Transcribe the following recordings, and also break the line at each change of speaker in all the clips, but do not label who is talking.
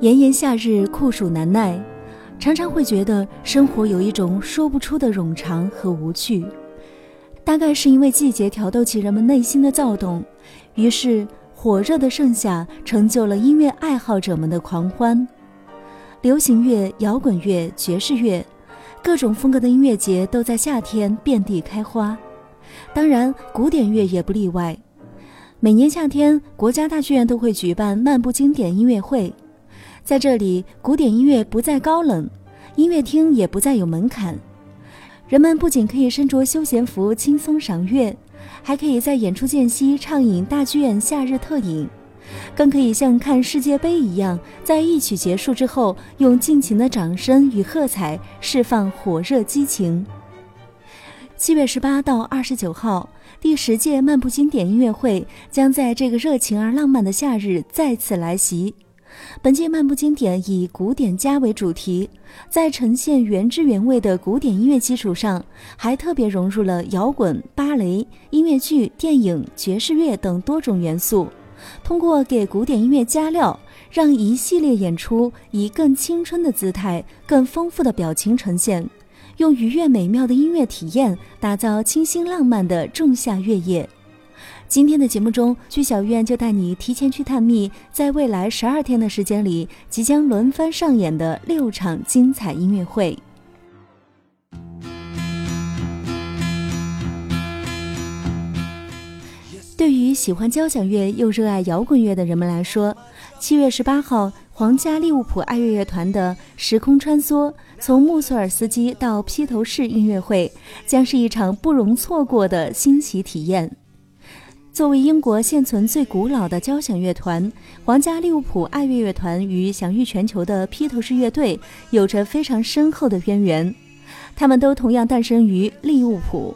炎炎夏日，酷暑难耐，常常会觉得生活有一种说不出的冗长和无趣。大概是因为季节挑逗起人们内心的躁动，于是火热的盛夏成就了音乐爱好者们的狂欢。流行乐、摇滚乐、爵士乐，各种风格的音乐节都在夏天遍地开花。当然，古典乐也不例外。每年夏天，国家大剧院都会举办漫步经典音乐会。在这里，古典音乐不再高冷，音乐厅也不再有门槛。人们不仅可以身着休闲服轻松赏月，还可以在演出间隙畅饮大剧院夏日特饮，更可以像看世界杯一样，在一曲结束之后，用尽情的掌声与喝彩释放火热激情。七月十八到二十九号，第十届漫步经典音乐会将在这个热情而浪漫的夏日再次来袭。本届漫步经典以古典家为主题，在呈现原汁原味的古典音乐基础上，还特别融入了摇滚、芭蕾、音乐剧、电影、爵士乐等多种元素。通过给古典音乐加料，让一系列演出以更青春的姿态、更丰富的表情呈现，用愉悦美妙的音乐体验打造清新浪漫的仲夏月夜。今天的节目中，居小院就带你提前去探秘，在未来十二天的时间里，即将轮番上演的六场精彩音乐会。对于喜欢交响乐又热爱摇滚乐的人们来说，七月十八号，皇家利物浦爱乐乐团的《时空穿梭：从穆索尔斯基到披头士》音乐会，将是一场不容错过的新奇体验。作为英国现存最古老的交响乐团，皇家利物浦爱乐乐团与享誉全球的披头士乐队有着非常深厚的渊源。他们都同样诞生于利物浦。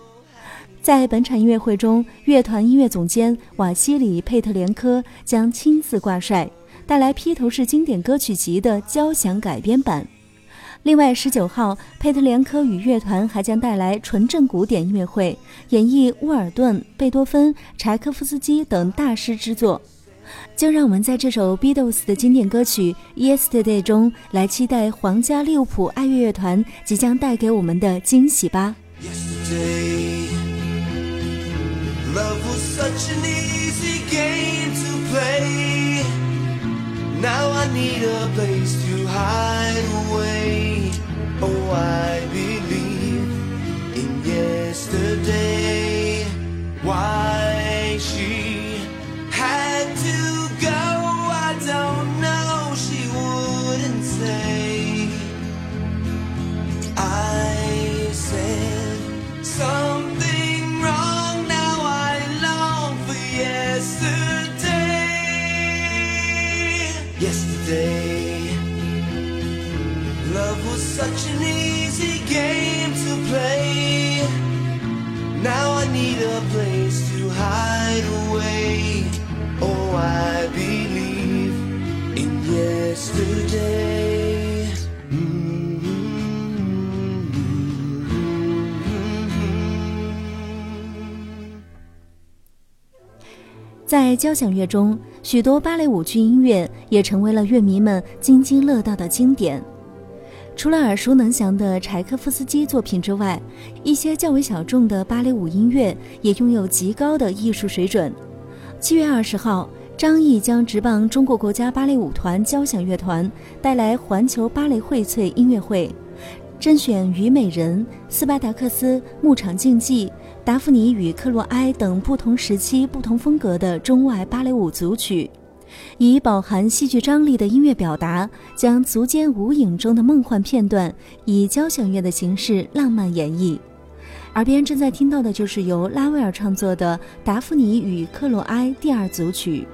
在本场音乐会中，乐团音乐总监瓦西里·佩特连科将亲自挂帅，带来披头士经典歌曲集的交响改编版。另外，十九号，佩特连科与乐团还将带来纯正古典音乐会，演绎沃尔顿、贝多芬、柴可夫斯基等大师之作。就让我们在这首 Beatles 的经典歌曲《Yesterday》中来期待皇家利物浦爱乐乐团即将带给我们的惊喜吧。Now I need a place to hide away. Oh, I believe in yesterday. Why she 在交响乐中，许多芭蕾舞剧音乐也成为了乐迷们津津乐道的经典。除了耳熟能详的柴可夫斯基作品之外，一些较为小众的芭蕾舞音乐也拥有极高的艺术水准。七月二十号，张译将执棒中国国家芭蕾舞团交响乐团带来环球芭蕾荟萃音乐会，甄选《虞美人》《斯巴达克斯》《牧场竞技》。达芙妮与克洛埃等不同时期、不同风格的中外芭蕾舞组曲，以饱含戏剧张力的音乐表达，将足尖舞影中的梦幻片段以交响乐的形式浪漫演绎。耳边正在听到的就是由拉威尔创作的《达芙妮与克洛埃》第二组曲。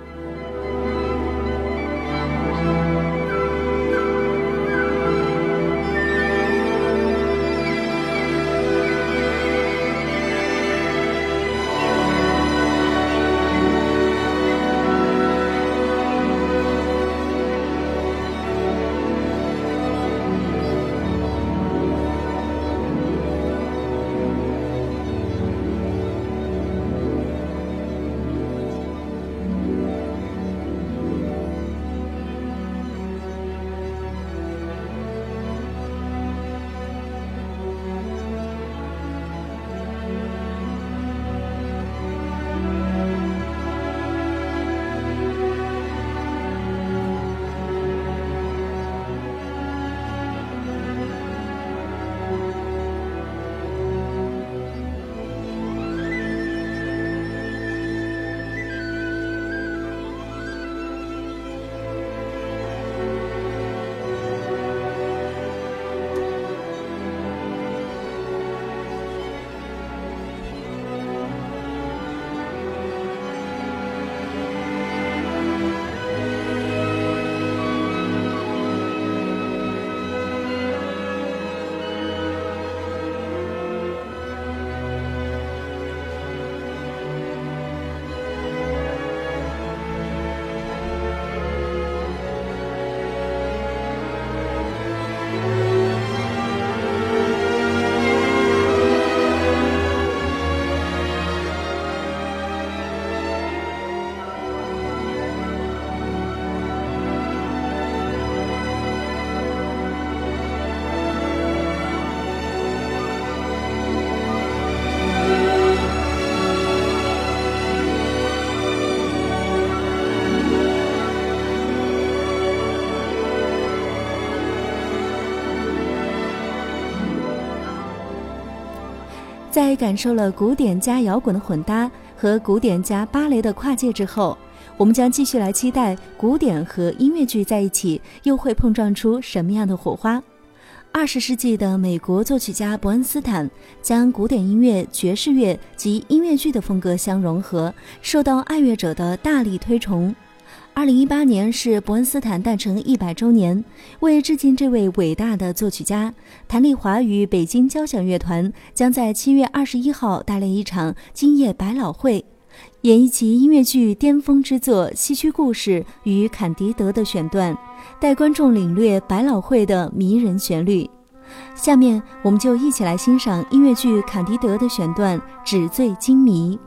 在感受了古典加摇滚的混搭和古典加芭蕾的跨界之后，我们将继续来期待古典和音乐剧在一起又会碰撞出什么样的火花。二十世纪的美国作曲家伯恩斯坦将古典音乐、爵士乐及音乐剧的风格相融合，受到爱乐者的大力推崇。二零一八年是伯恩斯坦诞辰一百周年，为致敬这位伟大的作曲家，谭丽华与北京交响乐团将在七月二十一号带来一场今夜百老汇，演绎其音乐剧巅峰之作《西区故事》与《坎迪德》的选段，带观众领略百老汇的迷人旋律。下面，我们就一起来欣赏音乐剧《坎迪德》的选段《纸醉金迷》。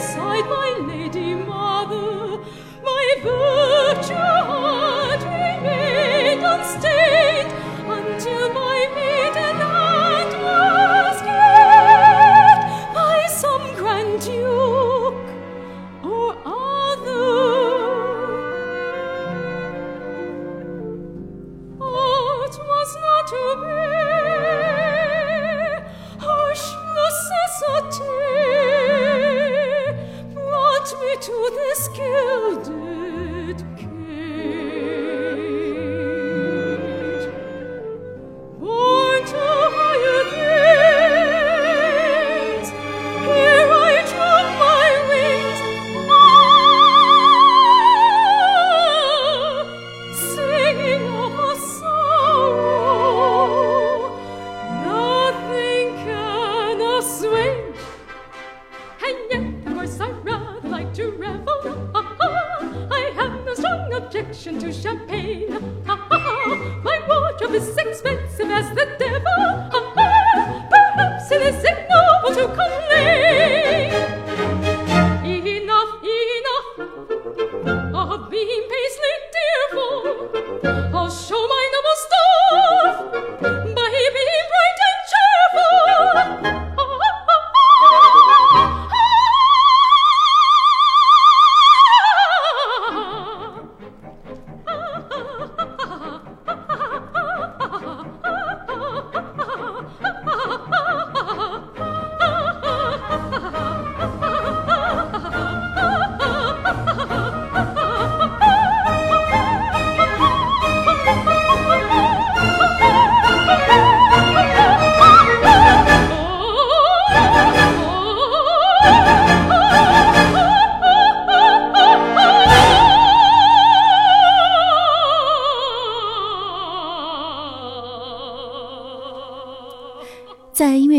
beside my lady to champagne,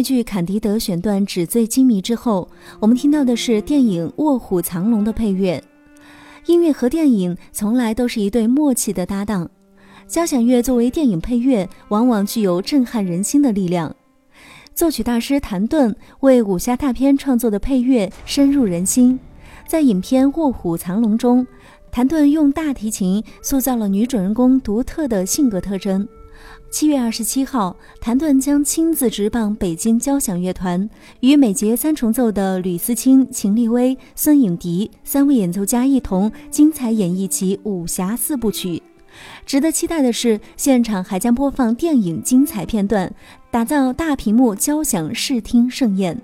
剧《坎迪德》选段纸醉金迷之后，我们听到的是电影《卧虎藏龙》的配乐。音乐和电影从来都是一对默契的搭档。交响乐作为电影配乐，往往具有震撼人心的力量。作曲大师谭盾为武侠大片创作的配乐深入人心。在影片《卧虎藏龙》中，谭盾用大提琴塑造了女主人公独特的性格特征。七月二十七号，谭盾将亲自执棒北京交响乐团，与美节三重奏的吕思清、秦立威、孙颖迪三位演奏家一同精彩演绎其武侠四部曲。值得期待的是，现场还将播放电影精彩片段，打造大屏幕交响视听盛宴。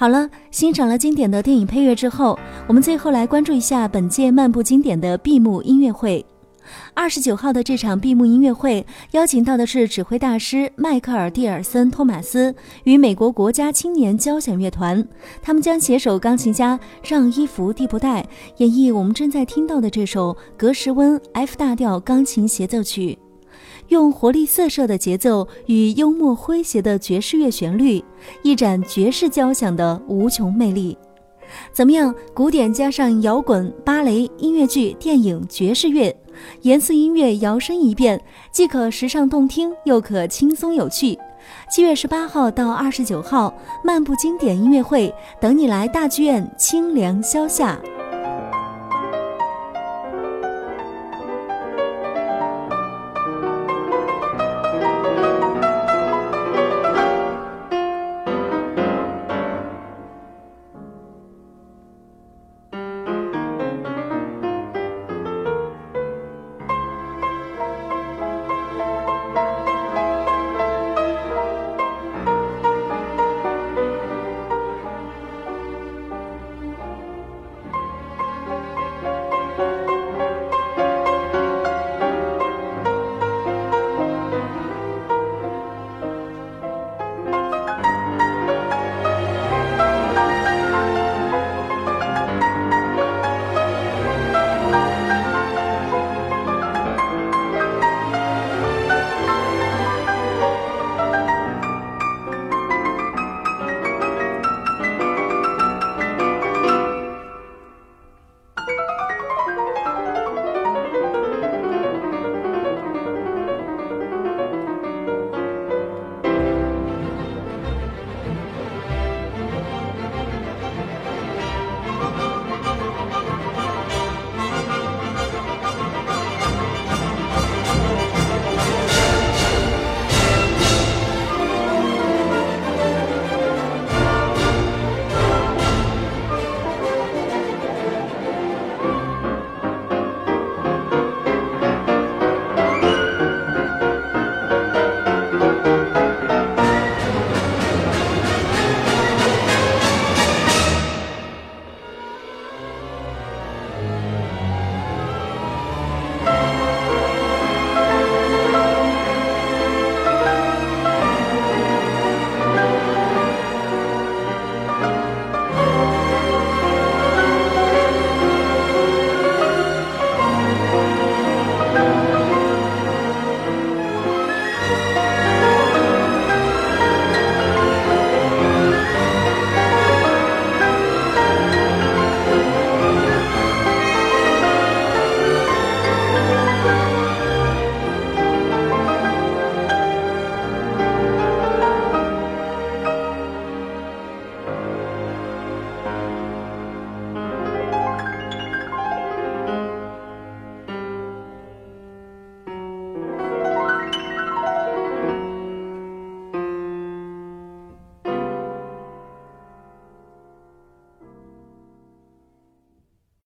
好了，欣赏了经典的电影配乐之后，我们最后来关注一下本届漫步经典的闭幕音乐会。二十九号的这场闭幕音乐会，邀请到的是指挥大师迈克尔·蒂尔森·托马斯与美国国家青年交响乐团，他们将携手钢琴家让伊弗·蒂布代演绎我们正在听到的这首格什温 F 大调钢琴协奏曲。用活力四射的节奏与幽默诙谐的爵士乐旋律，一展爵士交响的无穷魅力。怎么样？古典加上摇滚、芭蕾、音乐剧、电影、爵士乐，严肃音乐摇身一变，既可时尚动听，又可轻松有趣。七月十八号到二十九号，漫步经典音乐会，等你来大剧院清凉消夏。